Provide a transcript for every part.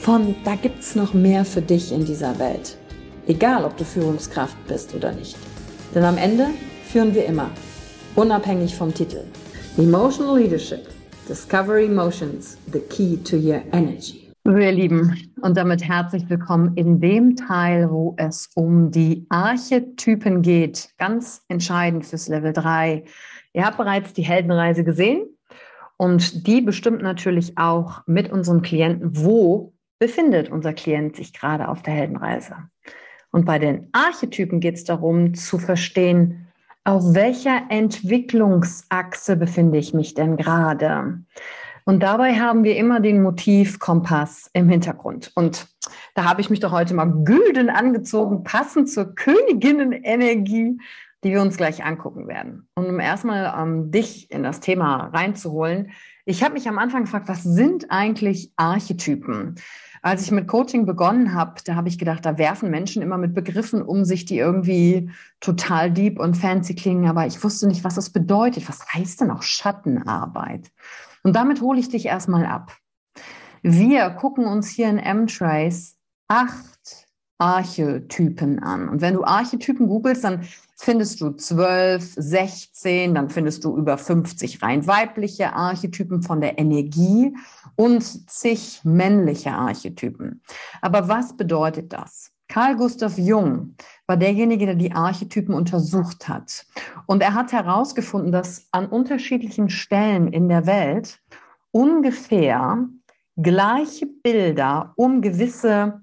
von da gibt's noch mehr für dich in dieser Welt. Egal, ob du Führungskraft bist oder nicht. Denn am Ende führen wir immer, unabhängig vom Titel. Emotional Leadership. Discover Emotions, the key to your energy. Ihr Lieben, und damit herzlich willkommen in dem Teil, wo es um die Archetypen geht. Ganz entscheidend fürs Level 3. Ihr habt bereits die Heldenreise gesehen und die bestimmt natürlich auch mit unserem Klienten, wo befindet unser Klient sich gerade auf der Heldenreise. Und bei den Archetypen geht es darum zu verstehen, auf welcher Entwicklungsachse befinde ich mich denn gerade? Und dabei haben wir immer den Motivkompass im Hintergrund. Und da habe ich mich doch heute mal gülden angezogen, passend zur Königinnenenergie, die wir uns gleich angucken werden. Und um erstmal ähm, dich in das Thema reinzuholen, ich habe mich am Anfang gefragt, was sind eigentlich Archetypen? Als ich mit Coaching begonnen habe, da habe ich gedacht, da werfen Menschen immer mit Begriffen um sich, die irgendwie total deep und fancy klingen, aber ich wusste nicht, was das bedeutet. Was heißt denn auch Schattenarbeit? Und damit hole ich dich erstmal ab. Wir gucken uns hier in M-Trace acht Archetypen an. Und wenn du Archetypen googelst, dann findest du 12, 16, dann findest du über 50 rein weibliche Archetypen von der Energie und zig männliche Archetypen. Aber was bedeutet das? Carl Gustav Jung war derjenige, der die Archetypen untersucht hat. Und er hat herausgefunden, dass an unterschiedlichen Stellen in der Welt ungefähr gleiche Bilder um gewisse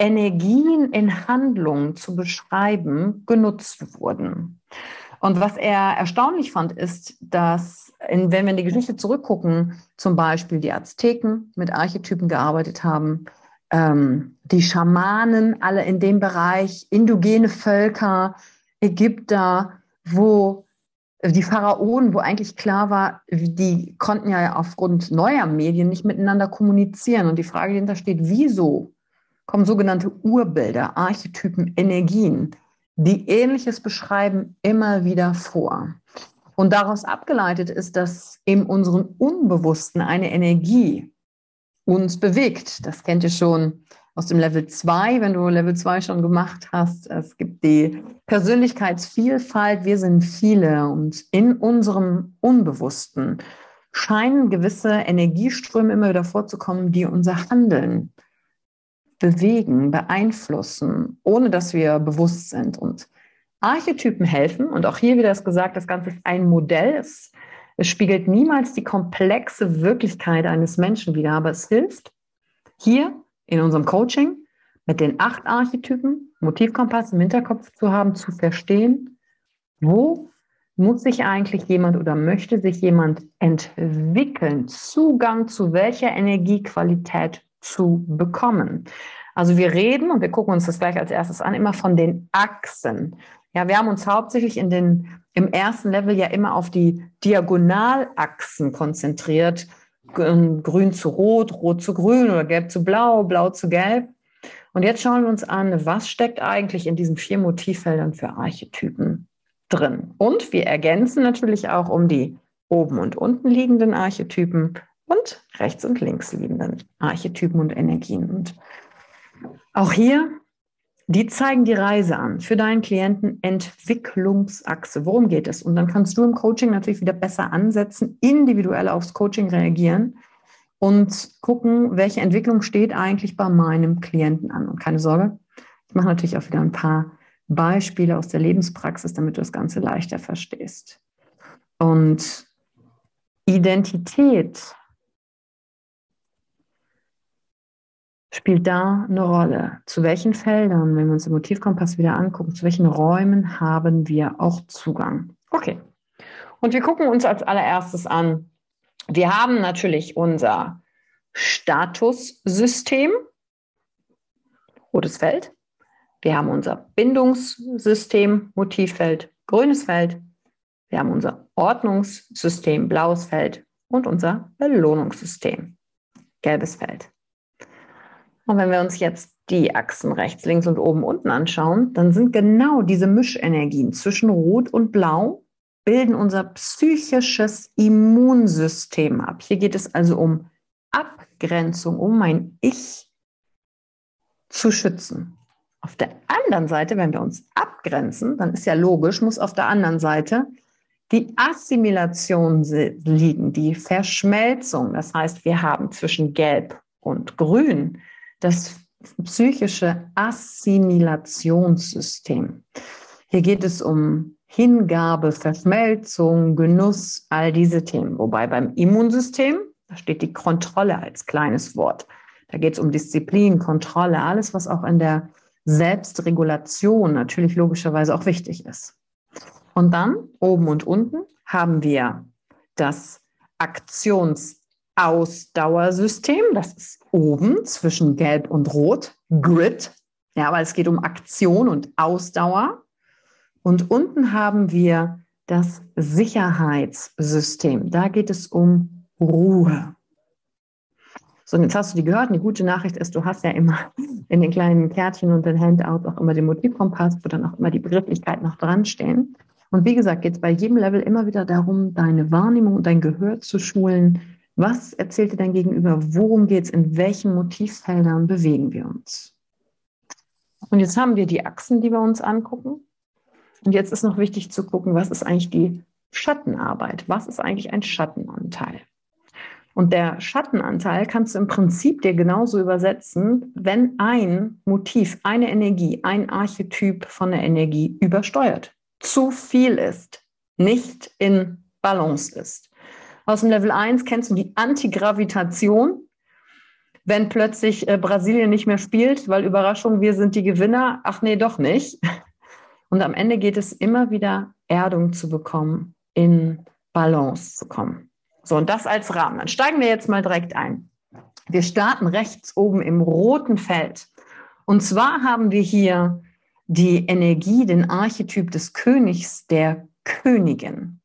Energien in Handlungen zu beschreiben, genutzt wurden. Und was er erstaunlich fand, ist, dass, in, wenn wir in die Geschichte zurückgucken, zum Beispiel die Azteken mit Archetypen gearbeitet haben, ähm, die Schamanen, alle in dem Bereich, indogene Völker, Ägypter, wo die Pharaonen, wo eigentlich klar war, die konnten ja aufgrund neuer Medien nicht miteinander kommunizieren. Und die Frage, die steht, wieso kommen sogenannte Urbilder, Archetypen, Energien, die Ähnliches beschreiben, immer wieder vor. Und daraus abgeleitet ist, dass in unserem Unbewussten eine Energie uns bewegt. Das kennt ihr schon aus dem Level 2, wenn du Level 2 schon gemacht hast. Es gibt die Persönlichkeitsvielfalt. Wir sind viele und in unserem Unbewussten scheinen gewisse Energieströme immer wieder vorzukommen, die unser Handeln bewegen, beeinflussen, ohne dass wir bewusst sind. Und Archetypen helfen, und auch hier wieder ist gesagt, das Ganze ist ein Modell. Es, es spiegelt niemals die komplexe Wirklichkeit eines Menschen wider, aber es hilft, hier in unserem Coaching mit den acht Archetypen, Motivkompass im Hinterkopf zu haben, zu verstehen, wo muss sich eigentlich jemand oder möchte sich jemand entwickeln, Zugang zu welcher Energiequalität zu bekommen. Also wir reden, und wir gucken uns das gleich als erstes an, immer von den Achsen. Ja, wir haben uns hauptsächlich in den, im ersten Level ja immer auf die Diagonalachsen konzentriert. Grün zu rot, rot zu grün oder gelb zu blau, blau zu gelb. Und jetzt schauen wir uns an, was steckt eigentlich in diesen vier Motivfeldern für Archetypen drin. Und wir ergänzen natürlich auch um die oben und unten liegenden Archetypen und rechts und links liegenden Archetypen und Energien. Und auch hier, die zeigen die Reise an für deinen Klienten Entwicklungsachse. Worum geht es? Und dann kannst du im Coaching natürlich wieder besser ansetzen, individuell aufs Coaching reagieren und gucken, welche Entwicklung steht eigentlich bei meinem Klienten an. Und keine Sorge, ich mache natürlich auch wieder ein paar Beispiele aus der Lebenspraxis, damit du das Ganze leichter verstehst. Und Identität spielt da eine Rolle. Zu welchen Feldern, wenn wir uns den Motivkompass wieder angucken, zu welchen Räumen haben wir auch Zugang? Okay. Und wir gucken uns als allererstes an, wir haben natürlich unser Statussystem, rotes Feld. Wir haben unser Bindungssystem, Motivfeld, grünes Feld. Wir haben unser Ordnungssystem, blaues Feld und unser Belohnungssystem, gelbes Feld. Und wenn wir uns jetzt die Achsen rechts, links und oben, unten anschauen, dann sind genau diese Mischenergien zwischen Rot und Blau bilden unser psychisches Immunsystem ab. Hier geht es also um Abgrenzung, um mein Ich zu schützen. Auf der anderen Seite, wenn wir uns abgrenzen, dann ist ja logisch, muss auf der anderen Seite die Assimilation liegen, die Verschmelzung. Das heißt, wir haben zwischen Gelb und Grün das psychische Assimilationssystem. Hier geht es um Hingabe, Verschmelzung, Genuss, all diese Themen. Wobei beim Immunsystem, da steht die Kontrolle als kleines Wort. Da geht es um Disziplin, Kontrolle, alles, was auch in der Selbstregulation natürlich logischerweise auch wichtig ist. Und dann oben und unten haben wir das Aktionsausdauersystem. Das ist oben zwischen Gelb und Rot, Grid. Ja, weil es geht um Aktion und Ausdauer. Und unten haben wir das Sicherheitssystem. Da geht es um Ruhe. So, und jetzt hast du die gehört. Und die gute Nachricht ist, du hast ja immer in den kleinen Kärtchen und den Handouts auch immer den Motivkompass, wo dann auch immer die Begrifflichkeiten noch dran stehen. Und wie gesagt, geht es bei jedem Level immer wieder darum, deine Wahrnehmung und dein Gehör zu schulen. Was erzählt dir dein Gegenüber? Worum geht es? In welchen Motivfeldern bewegen wir uns? Und jetzt haben wir die Achsen, die wir uns angucken. Und jetzt ist noch wichtig zu gucken, was ist eigentlich die Schattenarbeit? Was ist eigentlich ein Schattenanteil? Und der Schattenanteil kannst du im Prinzip dir genauso übersetzen, wenn ein Motiv, eine Energie, ein Archetyp von der Energie übersteuert, zu viel ist, nicht in Balance ist. Aus dem Level 1 kennst du die Antigravitation. Wenn plötzlich äh, Brasilien nicht mehr spielt, weil Überraschung, wir sind die Gewinner, ach nee, doch nicht. Und am Ende geht es immer wieder, Erdung zu bekommen, in Balance zu kommen. So, und das als Rahmen. Dann steigen wir jetzt mal direkt ein. Wir starten rechts oben im roten Feld. Und zwar haben wir hier die Energie, den Archetyp des Königs, der Königin.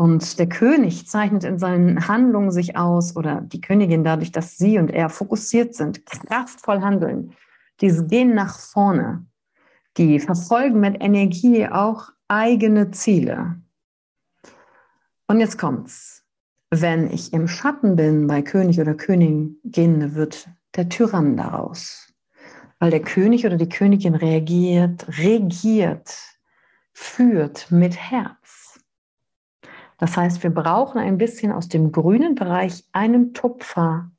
Und der König zeichnet in seinen Handlungen sich aus oder die Königin dadurch, dass sie und er fokussiert sind, kraftvoll handeln. Diese gehen nach vorne. Die verfolgen mit Energie auch eigene Ziele. Und jetzt kommt's. Wenn ich im Schatten bin bei König oder Königin, wird der Tyrann daraus. Weil der König oder die Königin reagiert, regiert, führt mit Herz. Das heißt, wir brauchen ein bisschen aus dem grünen Bereich einen Tupfer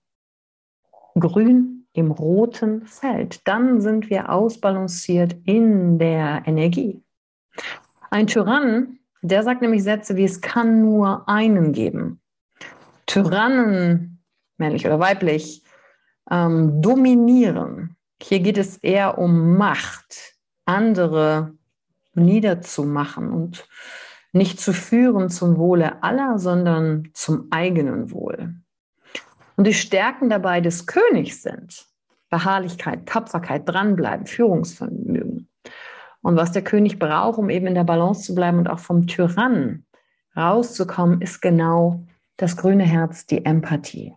grün im roten Feld. Dann sind wir ausbalanciert in der Energie. Ein Tyrann, der sagt nämlich Sätze wie es kann nur einen geben. Tyrannen, männlich oder weiblich, ähm, dominieren. Hier geht es eher um Macht, andere niederzumachen und nicht zu führen zum Wohle aller, sondern zum eigenen Wohl. Und die Stärken dabei des Königs sind Beharrlichkeit, Tapferkeit, dranbleiben, Führungsvermögen. Und was der König braucht, um eben in der Balance zu bleiben und auch vom Tyrannen rauszukommen, ist genau das grüne Herz, die Empathie.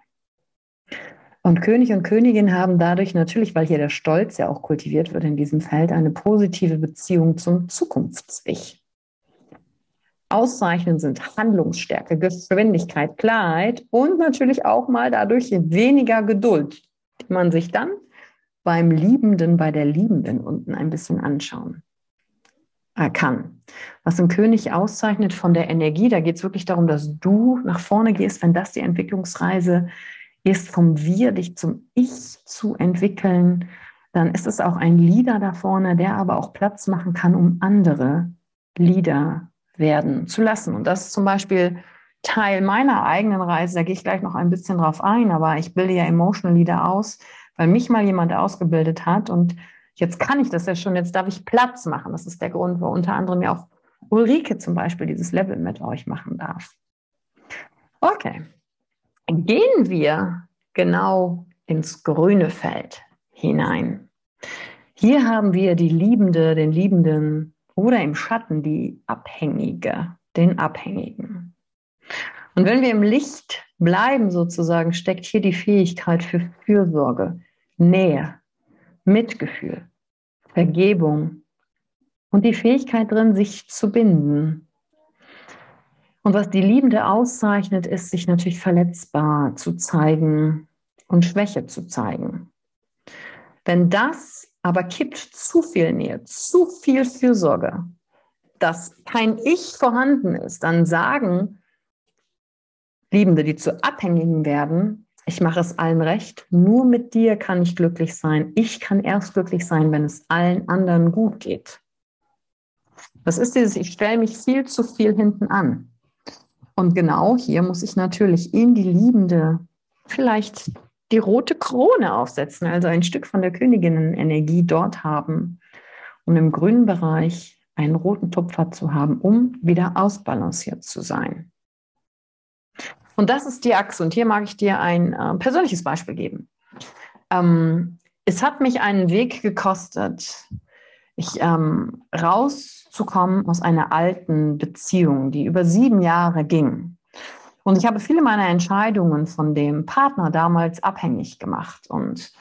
Und König und Königin haben dadurch natürlich, weil hier der Stolz ja auch kultiviert wird in diesem Feld, eine positive Beziehung zum Zukunfts-Ich. Auszeichnen, sind Handlungsstärke, Geschwindigkeit, Klarheit und natürlich auch mal dadurch weniger Geduld, die man sich dann beim Liebenden, bei der Liebenden unten ein bisschen anschauen äh, kann. Was ein König auszeichnet von der Energie, da geht es wirklich darum, dass du nach vorne gehst, wenn das die Entwicklungsreise ist, vom Wir dich zum Ich zu entwickeln, dann ist es auch ein Leader da vorne, der aber auch Platz machen kann, um andere Leader werden zu lassen. Und das ist zum Beispiel Teil meiner eigenen Reise. Da gehe ich gleich noch ein bisschen drauf ein, aber ich bilde ja Emotional Leader aus, weil mich mal jemand ausgebildet hat und jetzt kann ich das ja schon, jetzt darf ich Platz machen. Das ist der Grund, wo unter anderem ja auch Ulrike zum Beispiel dieses Level mit euch machen darf. Okay, gehen wir genau ins grüne Feld hinein. Hier haben wir die Liebende, den Liebenden oder im Schatten die Abhängige, den Abhängigen. Und wenn wir im Licht bleiben sozusagen, steckt hier die Fähigkeit für Fürsorge, Nähe, Mitgefühl, Vergebung und die Fähigkeit drin, sich zu binden. Und was die Liebende auszeichnet, ist, sich natürlich verletzbar zu zeigen und Schwäche zu zeigen. Wenn das aber kippt zu viel Nähe, zu viel Fürsorge, dass kein Ich vorhanden ist, dann sagen Liebende, die zu Abhängigen werden, ich mache es allen recht, nur mit dir kann ich glücklich sein. Ich kann erst glücklich sein, wenn es allen anderen gut geht. Das ist dieses, ich stelle mich viel zu viel hinten an. Und genau hier muss ich natürlich in die Liebende vielleicht die rote Krone aufsetzen, also ein Stück von der Königinnenenergie dort haben und im grünen Bereich einen roten Tupfer zu haben, um wieder ausbalanciert zu sein. Und das ist die Achse. Und hier mag ich dir ein äh, persönliches Beispiel geben. Ähm, es hat mich einen Weg gekostet, ich, ähm, rauszukommen aus einer alten Beziehung, die über sieben Jahre ging. Und ich habe viele meiner Entscheidungen von dem Partner damals abhängig gemacht und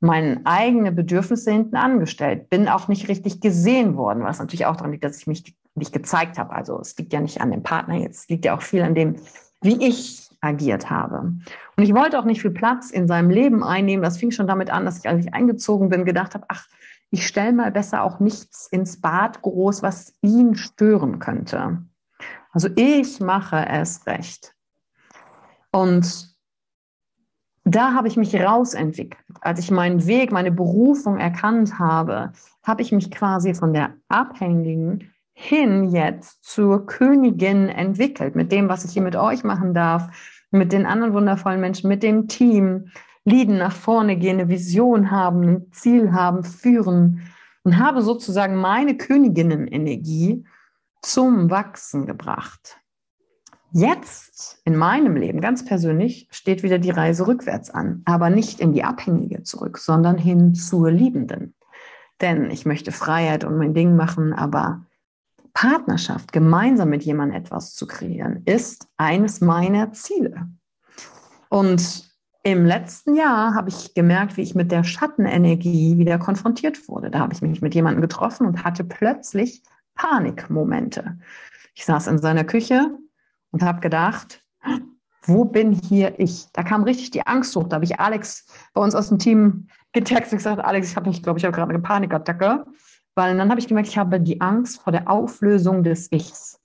meine eigenen Bedürfnisse hinten angestellt. Bin auch nicht richtig gesehen worden, was natürlich auch daran liegt, dass ich mich nicht gezeigt habe. Also es liegt ja nicht an dem Partner jetzt, es liegt ja auch viel an dem, wie ich agiert habe. Und ich wollte auch nicht viel Platz in seinem Leben einnehmen. Das fing schon damit an, dass ich, als ich eingezogen bin, gedacht habe, ach, ich stelle mal besser auch nichts ins Bad groß, was ihn stören könnte. Also ich mache es recht. Und da habe ich mich rausentwickelt. Als ich meinen Weg, meine Berufung erkannt habe, habe ich mich quasi von der Abhängigen hin jetzt zur Königin entwickelt, mit dem, was ich hier mit euch machen darf, mit den anderen wundervollen Menschen, mit dem Team, Lieden nach vorne gehen, eine Vision haben, ein Ziel haben, führen und habe sozusagen meine Königinnenenergie zum Wachsen gebracht. Jetzt in meinem Leben ganz persönlich steht wieder die Reise rückwärts an, aber nicht in die Abhängige zurück, sondern hin zur Liebenden. Denn ich möchte Freiheit und mein Ding machen, aber Partnerschaft, gemeinsam mit jemandem etwas zu kreieren, ist eines meiner Ziele. Und im letzten Jahr habe ich gemerkt, wie ich mit der Schattenenergie wieder konfrontiert wurde. Da habe ich mich mit jemandem getroffen und hatte plötzlich Panikmomente. Ich saß in seiner Küche und habe gedacht, wo bin hier ich? Da kam richtig die Angst hoch. Da habe ich Alex bei uns aus dem Team getextet und gesagt, Alex, ich habe mich, glaube ich, habe gerade eine Panikattacke. Weil dann habe ich gemerkt, ich habe die Angst vor der Auflösung des Ichs.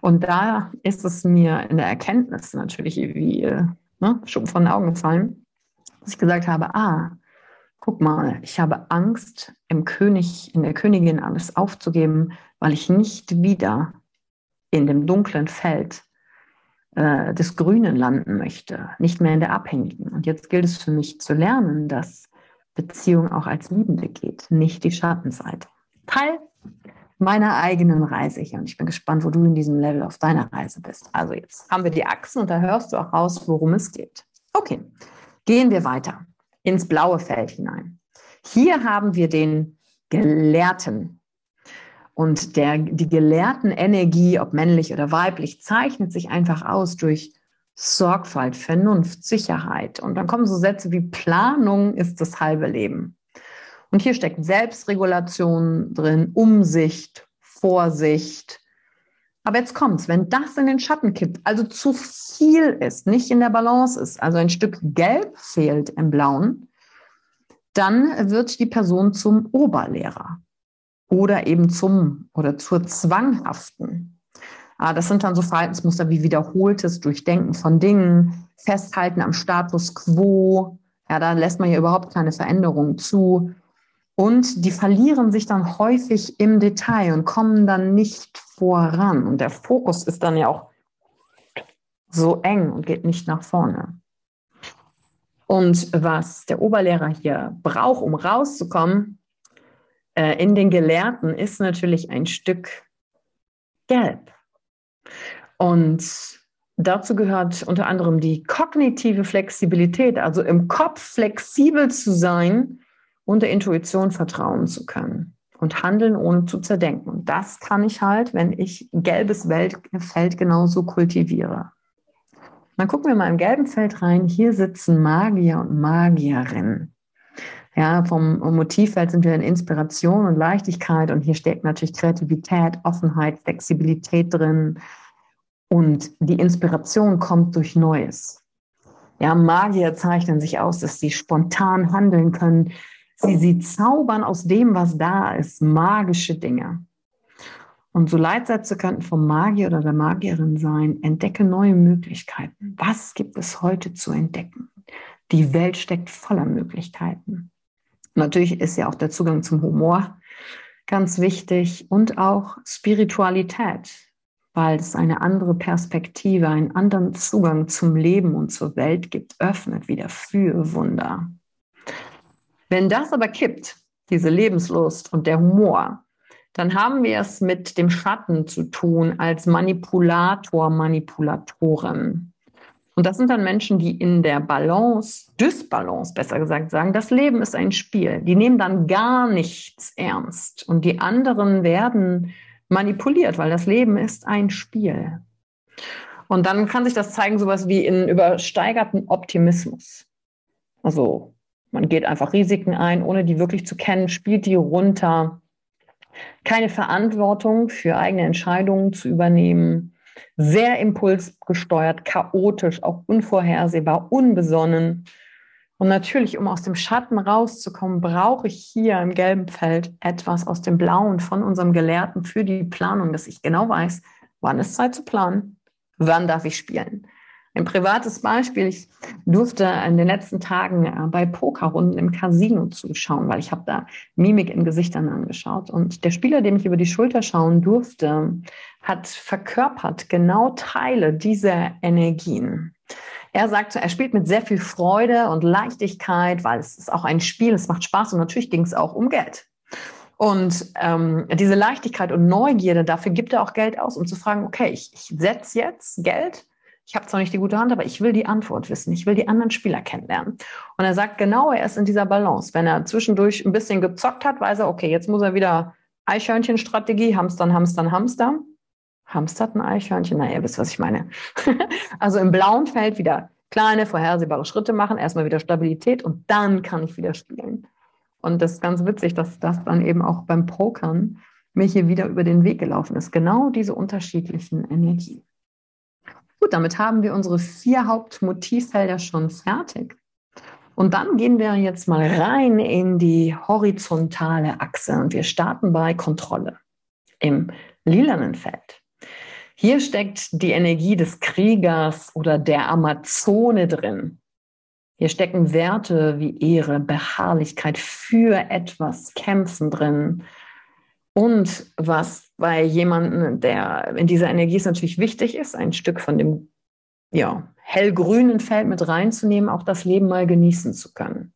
Und da ist es mir in der Erkenntnis natürlich wie äh, ne, schon von den Augen gefallen, dass ich gesagt habe, ah, guck mal, ich habe Angst, im König, in der Königin alles aufzugeben, weil ich nicht wieder in dem dunklen Feld äh, des Grünen landen möchte, nicht mehr in der Abhängigen. Und jetzt gilt es für mich zu lernen, dass Beziehung auch als Liebende geht, nicht die Schattenseite. Teil meiner eigenen Reise hier. Und ich bin gespannt, wo du in diesem Level auf deiner Reise bist. Also jetzt haben wir die Achsen und da hörst du auch raus, worum es geht. Okay, gehen wir weiter ins blaue Feld hinein. Hier haben wir den Gelehrten. Und der, die gelehrten Energie, ob männlich oder weiblich, zeichnet sich einfach aus durch Sorgfalt, Vernunft, Sicherheit. Und dann kommen so Sätze wie Planung ist das halbe Leben. Und hier steckt Selbstregulation drin, Umsicht, Vorsicht, Aber jetzt kommt's, wenn das in den Schatten kippt, also zu viel ist, nicht in der Balance ist, also ein Stück Gelb fehlt im Blauen, dann wird die Person zum Oberlehrer oder eben zum oder zur Zwanghaften. Ah, das sind dann so Verhaltensmuster wie wiederholtes Durchdenken von Dingen, Festhalten am Status quo. Ja, da lässt man ja überhaupt keine Veränderungen zu. Und die verlieren sich dann häufig im Detail und kommen dann nicht voran. Und der Fokus ist dann ja auch so eng und geht nicht nach vorne. Und was der Oberlehrer hier braucht, um rauszukommen, äh, in den Gelehrten, ist natürlich ein Stück Gelb. Und dazu gehört unter anderem die kognitive Flexibilität, also im Kopf flexibel zu sein und der Intuition vertrauen zu können und handeln ohne zu zerdenken. Und das kann ich halt, wenn ich gelbes Feld genauso kultiviere. Dann gucken wir mal im gelben Feld rein. Hier sitzen Magier und Magierinnen. Ja, vom Motivfeld sind wir in Inspiration und Leichtigkeit und hier steckt natürlich Kreativität, Offenheit, Flexibilität drin und die Inspiration kommt durch Neues. Ja, Magier zeichnen sich aus, dass sie spontan handeln können. Sie, sie zaubern aus dem, was da ist, magische Dinge. Und so Leitsätze könnten vom Magier oder der Magierin sein, entdecke neue Möglichkeiten. Was gibt es heute zu entdecken? Die Welt steckt voller Möglichkeiten. Natürlich ist ja auch der Zugang zum Humor ganz wichtig und auch Spiritualität, weil es eine andere Perspektive, einen anderen Zugang zum Leben und zur Welt gibt, öffnet wieder für Wunder. Wenn das aber kippt, diese Lebenslust und der Humor, dann haben wir es mit dem Schatten zu tun als Manipulator, Manipulatorin. Und das sind dann Menschen, die in der Balance, Dysbalance besser gesagt, sagen, das Leben ist ein Spiel. Die nehmen dann gar nichts ernst. Und die anderen werden manipuliert, weil das Leben ist ein Spiel. Und dann kann sich das zeigen, sowas wie in übersteigerten Optimismus. Also man geht einfach Risiken ein, ohne die wirklich zu kennen, spielt die runter keine Verantwortung für eigene Entscheidungen zu übernehmen, sehr impulsgesteuert, chaotisch, auch unvorhersehbar, unbesonnen. Und natürlich, um aus dem Schatten rauszukommen, brauche ich hier im gelben Feld etwas aus dem Blauen von unserem Gelehrten für die Planung, dass ich genau weiß, wann ist Zeit zu planen, wann darf ich spielen. Ein privates Beispiel, ich durfte in den letzten Tagen äh, bei Pokerrunden im Casino zuschauen, weil ich habe da Mimik in Gesichtern angeschaut. Und der Spieler, dem ich über die Schulter schauen durfte, hat verkörpert genau Teile dieser Energien. Er sagt, er spielt mit sehr viel Freude und Leichtigkeit, weil es ist auch ein Spiel, es macht Spaß und natürlich ging es auch um Geld. Und ähm, diese Leichtigkeit und Neugierde, dafür gibt er auch Geld aus, um zu fragen, okay, ich, ich setze jetzt Geld ich habe zwar nicht die gute Hand, aber ich will die Antwort wissen. Ich will die anderen Spieler kennenlernen. Und er sagt genau, er ist in dieser Balance. Wenn er zwischendurch ein bisschen gezockt hat, weiß er, okay, jetzt muss er wieder Eichhörnchenstrategie, Hamstern, Hamstern, Hamster. Hamstert ein Eichhörnchen? Na, ihr wisst, was ich meine. also im blauen Feld wieder kleine, vorhersehbare Schritte machen, erstmal wieder Stabilität und dann kann ich wieder spielen. Und das ist ganz witzig, dass das dann eben auch beim Pokern mir hier wieder über den Weg gelaufen ist. Genau diese unterschiedlichen Energien. Gut, damit haben wir unsere vier Hauptmotivfelder schon fertig. Und dann gehen wir jetzt mal rein in die horizontale Achse und wir starten bei Kontrolle im lilanen Feld. Hier steckt die Energie des Kriegers oder der Amazone drin. Hier stecken Werte wie Ehre, Beharrlichkeit, für etwas kämpfen drin. Und was bei jemandem, der in dieser Energie ist, natürlich wichtig ist, ein Stück von dem ja, hellgrünen Feld mit reinzunehmen, auch das Leben mal genießen zu können.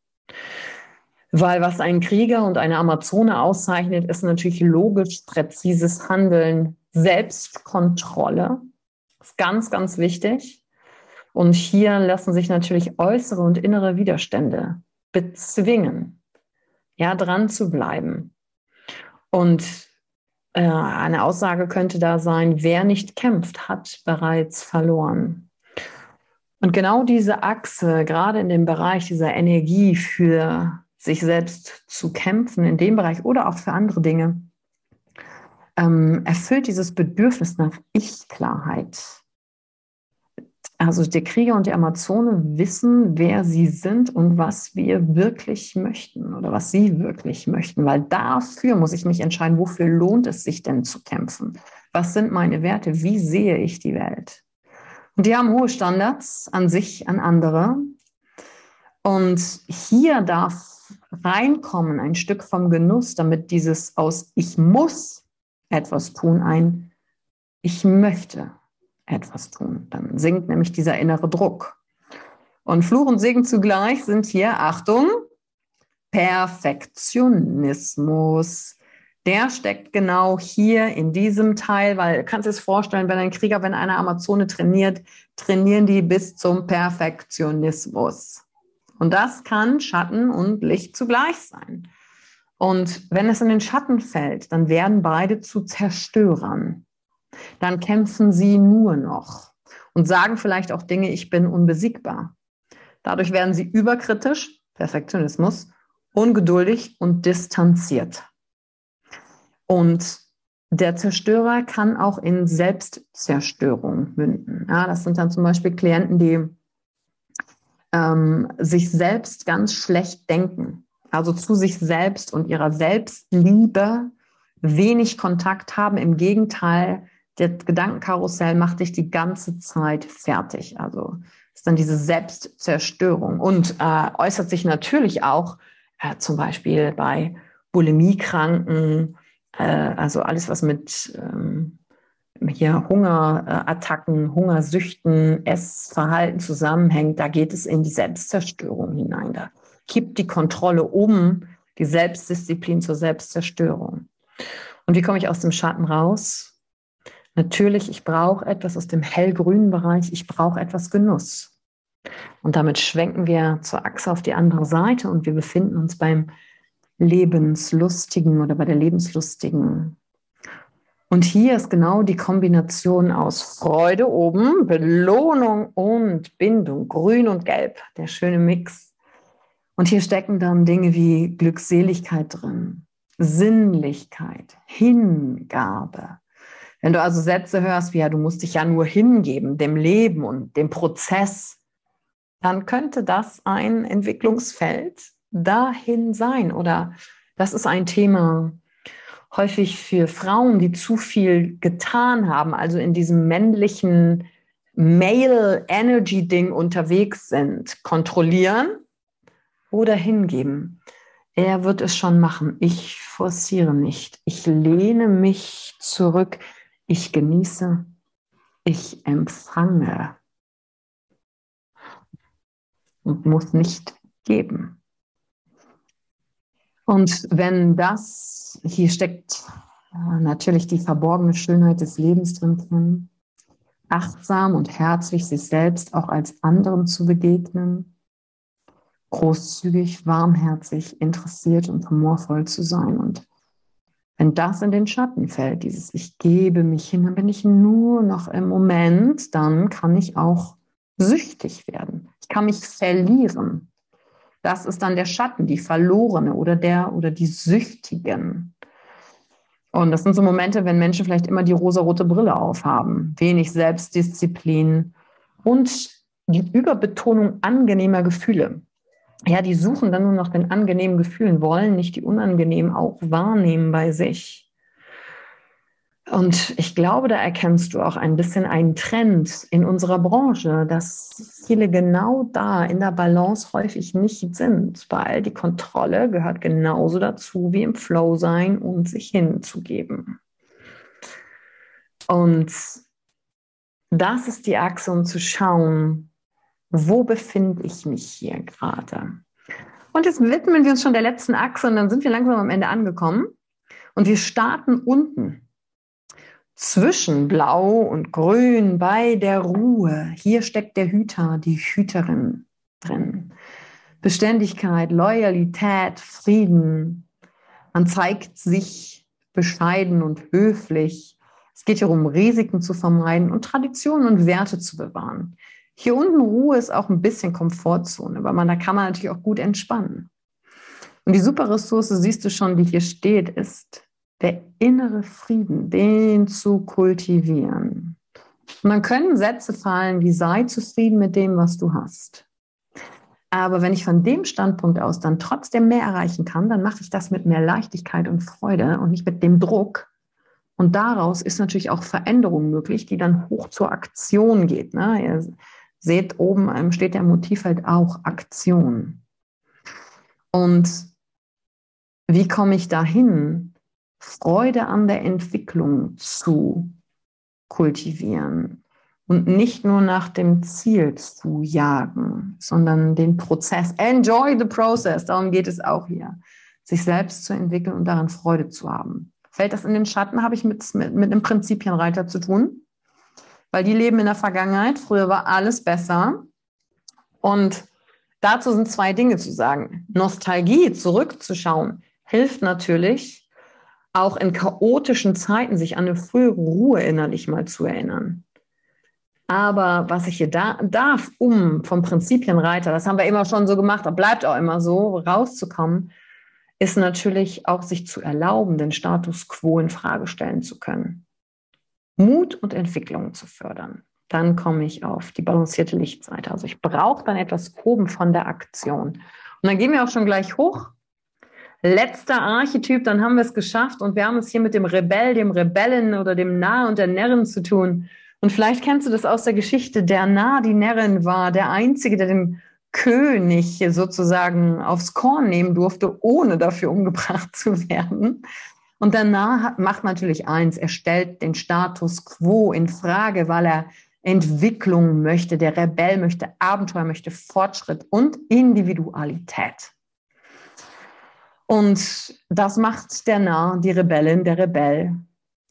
Weil was einen Krieger und eine Amazone auszeichnet, ist natürlich logisch präzises Handeln, Selbstkontrolle. Ist ganz, ganz wichtig. Und hier lassen sich natürlich äußere und innere Widerstände bezwingen, ja, dran zu bleiben. Und äh, eine Aussage könnte da sein, wer nicht kämpft, hat bereits verloren. Und genau diese Achse, gerade in dem Bereich dieser Energie für sich selbst zu kämpfen, in dem Bereich oder auch für andere Dinge, äh, ähm, erfüllt dieses Bedürfnis nach Ich-Klarheit. Also der Krieger und die Amazone wissen, wer sie sind und was wir wirklich möchten oder was sie wirklich möchten, weil dafür muss ich mich entscheiden, wofür lohnt es sich denn zu kämpfen? Was sind meine Werte? Wie sehe ich die Welt? Und die haben hohe Standards an sich, an andere. Und hier darf reinkommen ein Stück vom Genuss, damit dieses aus ich muss etwas tun ein ich möchte etwas tun. Dann sinkt nämlich dieser innere Druck. Und Fluch und Segen zugleich sind hier, Achtung, Perfektionismus. Der steckt genau hier in diesem Teil, weil du kannst dir das vorstellen, wenn ein Krieger, wenn eine Amazone trainiert, trainieren die bis zum Perfektionismus. Und das kann Schatten und Licht zugleich sein. Und wenn es in den Schatten fällt, dann werden beide zu Zerstörern dann kämpfen sie nur noch und sagen vielleicht auch Dinge, ich bin unbesiegbar. Dadurch werden sie überkritisch, Perfektionismus, ungeduldig und distanziert. Und der Zerstörer kann auch in Selbstzerstörung münden. Ja, das sind dann zum Beispiel Klienten, die ähm, sich selbst ganz schlecht denken, also zu sich selbst und ihrer Selbstliebe wenig Kontakt haben. Im Gegenteil, der Gedankenkarussell macht dich die ganze Zeit fertig. Also ist dann diese Selbstzerstörung und äh, äußert sich natürlich auch äh, zum Beispiel bei Bulimiekranken, äh, also alles, was mit ähm, hier Hungerattacken, Hungersüchten, Essverhalten zusammenhängt, da geht es in die Selbstzerstörung hinein. Da kippt die Kontrolle um, die Selbstdisziplin zur Selbstzerstörung. Und wie komme ich aus dem Schatten raus? Natürlich, ich brauche etwas aus dem hellgrünen Bereich, ich brauche etwas Genuss. Und damit schwenken wir zur Achse auf die andere Seite und wir befinden uns beim Lebenslustigen oder bei der Lebenslustigen. Und hier ist genau die Kombination aus Freude oben, Belohnung und Bindung, grün und gelb, der schöne Mix. Und hier stecken dann Dinge wie Glückseligkeit drin, Sinnlichkeit, Hingabe, wenn du also Sätze hörst wie, ja, du musst dich ja nur hingeben, dem Leben und dem Prozess, dann könnte das ein Entwicklungsfeld dahin sein. Oder das ist ein Thema häufig für Frauen, die zu viel getan haben, also in diesem männlichen Male Energy Ding unterwegs sind, kontrollieren oder hingeben. Er wird es schon machen. Ich forciere nicht. Ich lehne mich zurück. Ich genieße, ich empfange und muss nicht geben. Und wenn das, hier steckt äh, natürlich die verborgene Schönheit des Lebens drin, achtsam und herzlich sich selbst auch als anderen zu begegnen, großzügig, warmherzig, interessiert und humorvoll zu sein und wenn das in den Schatten fällt, dieses Ich gebe mich hin, dann bin ich nur noch im Moment, dann kann ich auch süchtig werden. Ich kann mich verlieren. Das ist dann der Schatten, die Verlorene oder der oder die Süchtigen. Und das sind so Momente, wenn Menschen vielleicht immer die rosarote Brille aufhaben, wenig Selbstdisziplin und die Überbetonung angenehmer Gefühle ja, die suchen dann nur nach den angenehmen Gefühlen, wollen nicht die unangenehmen auch wahrnehmen bei sich. Und ich glaube, da erkennst du auch ein bisschen einen Trend in unserer Branche, dass viele genau da in der Balance häufig nicht sind, weil die Kontrolle gehört genauso dazu wie im Flow sein und sich hinzugeben. Und das ist die Achse, um zu schauen, wo befinde ich mich hier gerade? Und jetzt widmen wir uns schon der letzten Achse und dann sind wir langsam am Ende angekommen. Und wir starten unten zwischen Blau und Grün bei der Ruhe. Hier steckt der Hüter, die Hüterin drin. Beständigkeit, Loyalität, Frieden. Man zeigt sich bescheiden und höflich. Es geht hier um Risiken zu vermeiden und Traditionen und Werte zu bewahren. Hier unten Ruhe ist auch ein bisschen Komfortzone, weil man, da kann man natürlich auch gut entspannen. Und die super Ressource, siehst du schon, die hier steht, ist der innere Frieden, den zu kultivieren. Und dann können Sätze fallen wie sei zufrieden mit dem, was du hast. Aber wenn ich von dem Standpunkt aus dann trotzdem mehr erreichen kann, dann mache ich das mit mehr Leichtigkeit und Freude und nicht mit dem Druck. Und daraus ist natürlich auch Veränderung möglich, die dann hoch zur Aktion geht. Ne? Seht, oben ähm, steht der Motivfeld auch Aktion. Und wie komme ich dahin, Freude an der Entwicklung zu kultivieren? und nicht nur nach dem Ziel zu jagen, sondern den Prozess. Enjoy the process. Darum geht es auch hier. Sich selbst zu entwickeln und daran Freude zu haben. Fällt das in den Schatten, habe ich mit, mit, mit einem Prinzipienreiter zu tun, weil die leben in der Vergangenheit. Früher war alles besser. Und dazu sind zwei Dinge zu sagen. Nostalgie, zurückzuschauen, hilft natürlich, auch in chaotischen Zeiten sich an eine frühere Ruhe innerlich mal zu erinnern. Aber was ich hier da, darf, um vom Prinzipienreiter, das haben wir immer schon so gemacht, das bleibt auch immer so, rauszukommen, ist natürlich auch sich zu erlauben, den Status quo in Frage stellen zu können. Mut und Entwicklung zu fördern. Dann komme ich auf die balancierte Lichtseite. Also ich brauche dann etwas oben von der Aktion. Und dann gehen wir auch schon gleich hoch. Letzter Archetyp, dann haben wir es geschafft und wir haben es hier mit dem Rebell, dem Rebellen oder dem Narr und der Närrin zu tun. Und vielleicht kennst du das aus der Geschichte. Der Narr, die Närrin, war der Einzige, der den König sozusagen aufs Korn nehmen durfte, ohne dafür umgebracht zu werden. Und Narr macht natürlich eins, er stellt den Status quo in Frage, weil er Entwicklung möchte, der Rebell möchte Abenteuer, möchte Fortschritt und Individualität. Und das macht der Narr, die Rebellin, der Rebell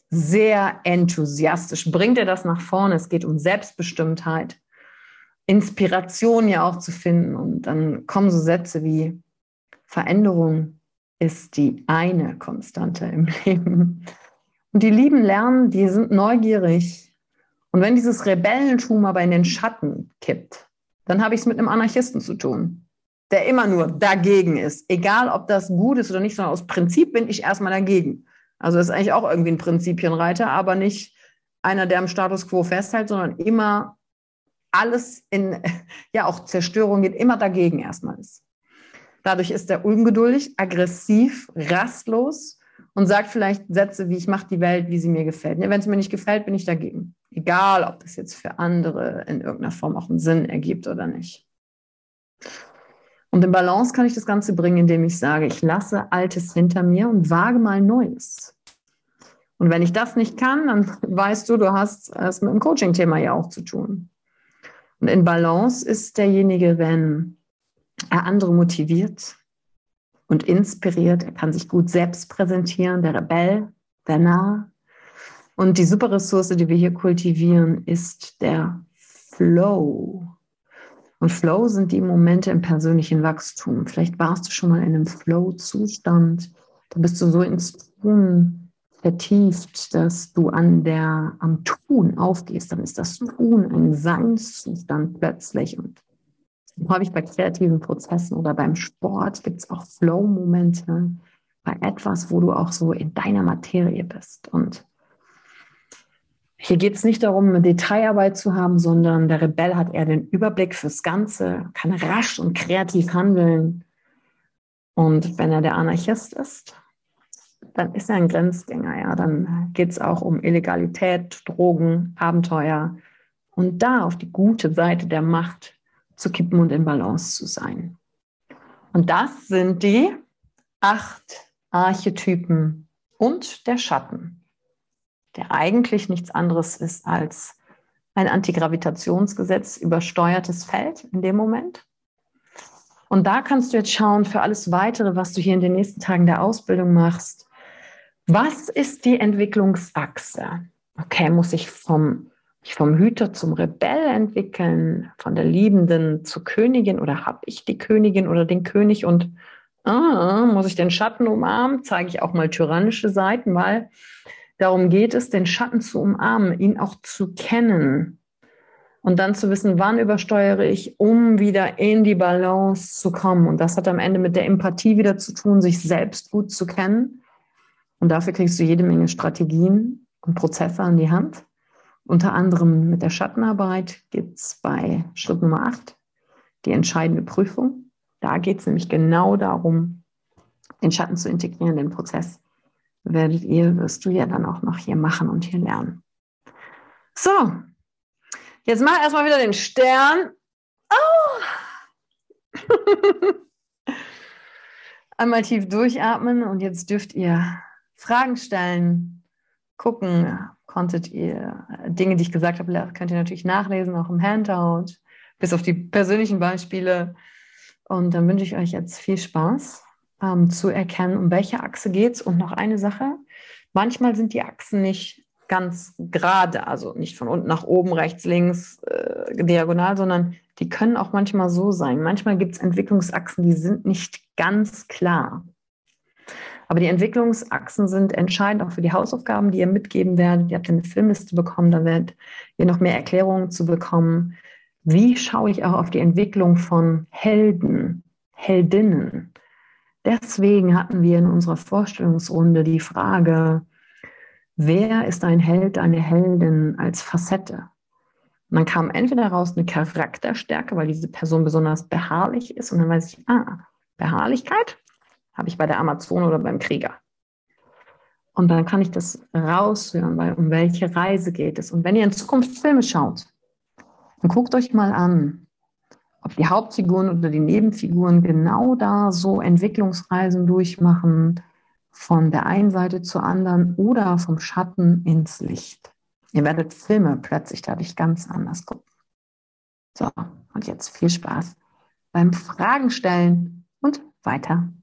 sehr enthusiastisch. Bringt er das nach vorne? Es geht um Selbstbestimmtheit, Inspiration ja auch zu finden. Und dann kommen so Sätze wie Veränderung ist die eine Konstante im Leben. Und die Lieben lernen, die sind neugierig. Und wenn dieses Rebellentum aber in den Schatten kippt, dann habe ich es mit einem Anarchisten zu tun, der immer nur dagegen ist. Egal, ob das gut ist oder nicht, sondern aus Prinzip bin ich erstmal dagegen. Also ist eigentlich auch irgendwie ein Prinzipienreiter, aber nicht einer, der am Status quo festhält, sondern immer alles in, ja, auch Zerstörung geht immer dagegen erstmal ist. Dadurch ist er ungeduldig, aggressiv, rastlos und sagt vielleicht Sätze wie, ich mache die Welt, wie sie mir gefällt. Ja, Wenn es mir nicht gefällt, bin ich dagegen. Egal, ob das jetzt für andere in irgendeiner Form auch einen Sinn ergibt oder nicht. Und in Balance kann ich das Ganze bringen, indem ich sage, ich lasse Altes hinter mir und wage mal Neues. Und wenn ich das nicht kann, dann weißt du, du hast es mit dem Coaching-Thema ja auch zu tun. Und in Balance ist derjenige, wenn er andere motiviert und inspiriert, er kann sich gut selbst präsentieren, der Rebell, der Nah. Und die super Ressource, die wir hier kultivieren, ist der Flow. Und Flow sind die Momente im persönlichen Wachstum. Vielleicht warst du schon mal in einem Flow-Zustand. Da bist du so ins Tun vertieft, dass du an der, am Tun aufgehst. Dann ist das Tun ein Seinszustand plötzlich. Und häufig bei kreativen Prozessen oder beim Sport gibt es auch Flow-Momente bei etwas, wo du auch so in deiner Materie bist. Und hier geht es nicht darum, Detailarbeit zu haben, sondern der Rebell hat eher den Überblick fürs Ganze, kann rasch und kreativ handeln. Und wenn er der Anarchist ist, dann ist er ein Grenzgänger. Ja, dann geht es auch um Illegalität, Drogen, Abenteuer und da auf die gute Seite der Macht zu kippen und in Balance zu sein. Und das sind die acht Archetypen und der Schatten der eigentlich nichts anderes ist als ein Antigravitationsgesetz übersteuertes Feld in dem Moment. Und da kannst du jetzt schauen für alles weitere, was du hier in den nächsten Tagen der Ausbildung machst. Was ist die Entwicklungsachse? Okay, muss ich vom, ich vom Hüter zum Rebell entwickeln, von der Liebenden zur Königin oder habe ich die Königin oder den König und ah, muss ich den Schatten umarmen? Zeige ich auch mal tyrannische Seiten, weil Darum geht es, den Schatten zu umarmen, ihn auch zu kennen und dann zu wissen, wann übersteuere ich, um wieder in die Balance zu kommen. Und das hat am Ende mit der Empathie wieder zu tun, sich selbst gut zu kennen Und dafür kriegst du jede Menge Strategien und Prozesse an die Hand. Unter anderem mit der Schattenarbeit gibt es bei Schritt Nummer 8 die entscheidende Prüfung. Da geht es nämlich genau darum, den Schatten zu integrieren, den Prozess werdet ihr, wirst du ja dann auch noch hier machen und hier lernen. So, jetzt mach erstmal wieder den Stern. Oh. Einmal tief durchatmen und jetzt dürft ihr Fragen stellen, gucken, konntet ihr Dinge, die ich gesagt habe, könnt ihr natürlich nachlesen, auch im Handout, bis auf die persönlichen Beispiele. Und dann wünsche ich euch jetzt viel Spaß ähm, zu erkennen, um welche Achse geht es. Und noch eine Sache, manchmal sind die Achsen nicht ganz gerade, also nicht von unten nach oben, rechts, links, äh, diagonal, sondern die können auch manchmal so sein. Manchmal gibt es Entwicklungsachsen, die sind nicht ganz klar. Aber die Entwicklungsachsen sind entscheidend auch für die Hausaufgaben, die ihr mitgeben werdet. Ihr habt eine Filmliste bekommen, da werdet ihr noch mehr Erklärungen zu bekommen. Wie schaue ich auch auf die Entwicklung von Helden, Heldinnen? Deswegen hatten wir in unserer Vorstellungsrunde die Frage, wer ist ein Held, eine Heldin als Facette? Und dann kam entweder raus eine Charakterstärke, weil diese Person besonders beharrlich ist. Und dann weiß ich, ah, Beharrlichkeit habe ich bei der Amazon oder beim Krieger. Und dann kann ich das raushören, weil um welche Reise geht es. Und wenn ihr in Zukunft Filme schaut, dann guckt euch mal an, ob die Hauptfiguren oder die Nebenfiguren genau da so Entwicklungsreisen durchmachen, von der einen Seite zur anderen oder vom Schatten ins Licht. Ihr werdet Filme plötzlich dadurch ganz anders gucken. So, und jetzt viel Spaß beim Fragen stellen und weiter